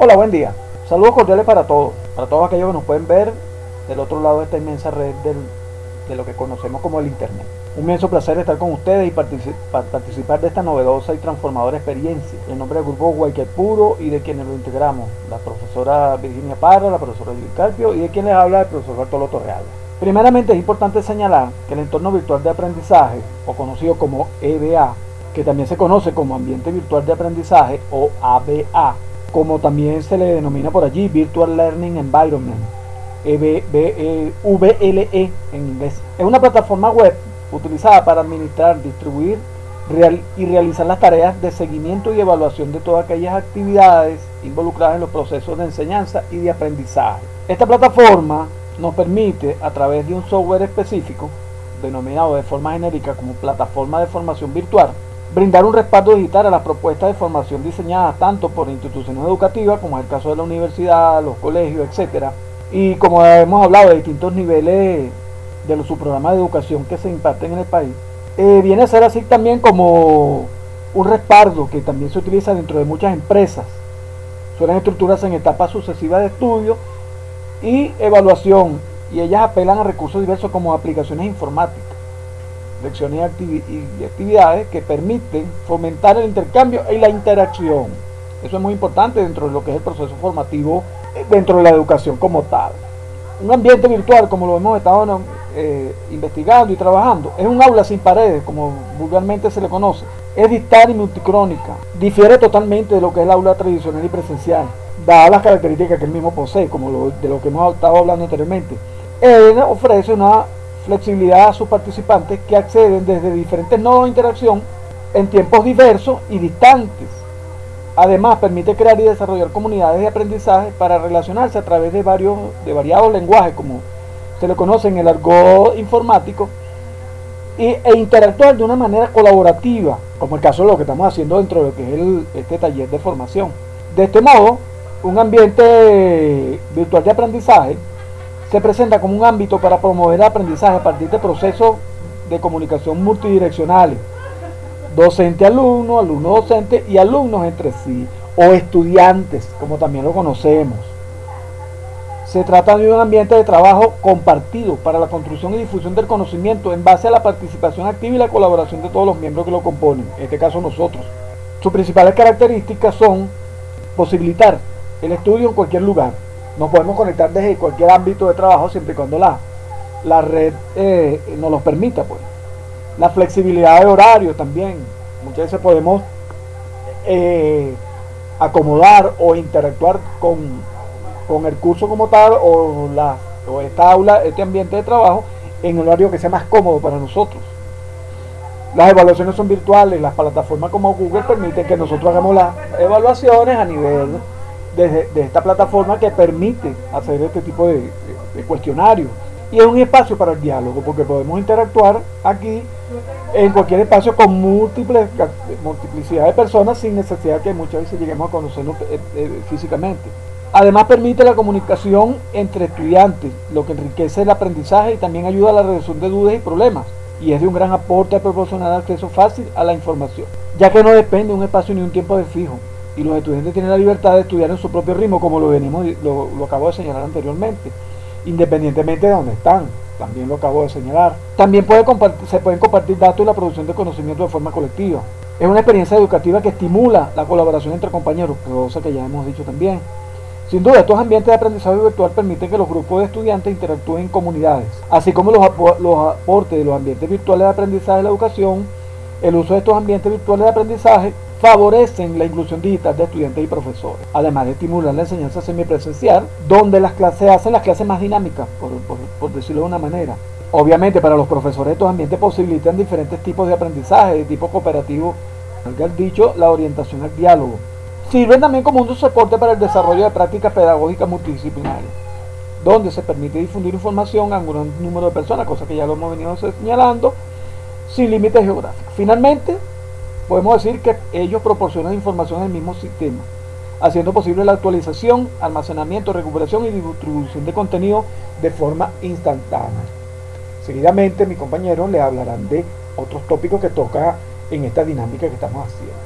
Hola, buen día. Saludos cordiales para todos, para todos aquellos que nos pueden ver del otro lado de esta inmensa red de lo que conocemos como el Internet. Un inmenso placer estar con ustedes y participar de esta novedosa y transformadora experiencia. En nombre del grupo Guayque Puro y de quienes lo integramos, la profesora Virginia Parra, la profesora Luis Carpio y de quien les habla el profesor Bartolo Torreal. Primeramente es importante señalar que el entorno virtual de aprendizaje, o conocido como EBA, que también se conoce como Ambiente Virtual de Aprendizaje o ABA, como también se le denomina por allí Virtual Learning Environment, VLE e en inglés. Es una plataforma web utilizada para administrar, distribuir y realizar las tareas de seguimiento y evaluación de todas aquellas actividades involucradas en los procesos de enseñanza y de aprendizaje. Esta plataforma nos permite, a través de un software específico, denominado de forma genérica como plataforma de formación virtual, brindar un respaldo digital a las propuestas de formación diseñadas tanto por instituciones educativas, como es el caso de la universidad, los colegios, etcétera, y como hemos hablado de distintos niveles de los subprogramas de educación que se imparten en el país, eh, viene a ser así también como un respaldo que también se utiliza dentro de muchas empresas. Suelen estructurarse en etapas sucesivas de estudio y evaluación, y ellas apelan a recursos diversos como aplicaciones informáticas lecciones y actividades que permiten fomentar el intercambio y la interacción. Eso es muy importante dentro de lo que es el proceso formativo, eh, dentro de la educación como tal. Un ambiente virtual, como lo hemos estado eh, investigando y trabajando, es un aula sin paredes, como vulgarmente se le conoce. Es distar y multicrónica. Difiere totalmente de lo que es el aula tradicional y presencial, dadas las características que él mismo posee, como de lo que hemos estado hablando anteriormente. Él ofrece una flexibilidad a sus participantes que acceden desde diferentes nodos de interacción en tiempos diversos y distantes. Además, permite crear y desarrollar comunidades de aprendizaje para relacionarse a través de, varios, de variados lenguajes, como se le conoce en el argot informático, e interactuar de una manera colaborativa, como el caso de lo que estamos haciendo dentro de lo que es el, este taller de formación. De este modo, un ambiente virtual de aprendizaje se presenta como un ámbito para promover el aprendizaje a partir de procesos de comunicación multidireccionales, docente-alumno, alumno-docente y alumnos entre sí, o estudiantes, como también lo conocemos. Se trata de un ambiente de trabajo compartido para la construcción y difusión del conocimiento en base a la participación activa y la colaboración de todos los miembros que lo componen, en este caso nosotros. Sus principales características son posibilitar el estudio en cualquier lugar, nos podemos conectar desde cualquier ámbito de trabajo siempre y cuando la, la red eh, nos lo permita. Pues. La flexibilidad de horario también. Muchas veces podemos eh, acomodar o interactuar con, el curso como tal o, la, o esta aula, este ambiente de trabajo en un horario que sea más cómodo para nosotros. Las evaluaciones son virtuales, las plataformas como Google permiten que nosotros hagamos las evaluaciones a nivel de, esta plataforma que permite hacer este tipo de, cuestionarios. Y es un espacio para el diálogo, porque podemos interactuar aquí en cualquier espacio con múltiples multiplicidad de personas sin necesidad que muchas veces lleguemos a conocernos eh, eh, físicamente. Además permite la comunicación entre estudiantes, lo que enriquece el aprendizaje y también ayuda a la reducción de dudas y problemas. Y es de un gran aporte a proporcionar acceso fácil a la información, ya que no depende de un espacio ni un tiempo de fijo y los estudiantes tienen la libertad de estudiar en su propio ritmo, como lo venimos, lo, acabo de señalar anteriormente, independientemente de dónde están. También lo acabo de señalar. También se pueden compartir datos y la producción de conocimiento de forma colectiva. Es una experiencia educativa que estimula la colaboración entre compañeros, cosa que ya hemos dicho también. Sin duda, estos ambientes de aprendizaje virtual permiten que los grupos de estudiantes interactúen en comunidades, así como los, los aportes de los ambientes virtuales de aprendizaje de la educación, el uso de estos ambientes virtuales de aprendizaje favorecen la inclusión digital de estudiantes y profesores, además de estimular la enseñanza semipresencial, donde las clases hacen las clases más dinámicas, por, decirlo de una manera. Obviamente para los profesores estos ambientes posibilitan diferentes tipos de aprendizaje, de tipo cooperativo, al dicho, la orientación al diálogo. Sirven también como un soporte para el desarrollo de prácticas pedagógicas multidisciplinarias, donde se permite difundir información a un gran número de personas, cosa que ya lo hemos venido señalando, sin límites geográficos. Finalmente, podemos decir que ellos proporcionan información en el mismo sistema, haciendo posible la actualización, almacenamiento, recuperación y distribución de contenido de forma instantánea. Seguidamente mis compañeros les hablarán de otros tópicos que toca en esta dinámica que estamos haciendo.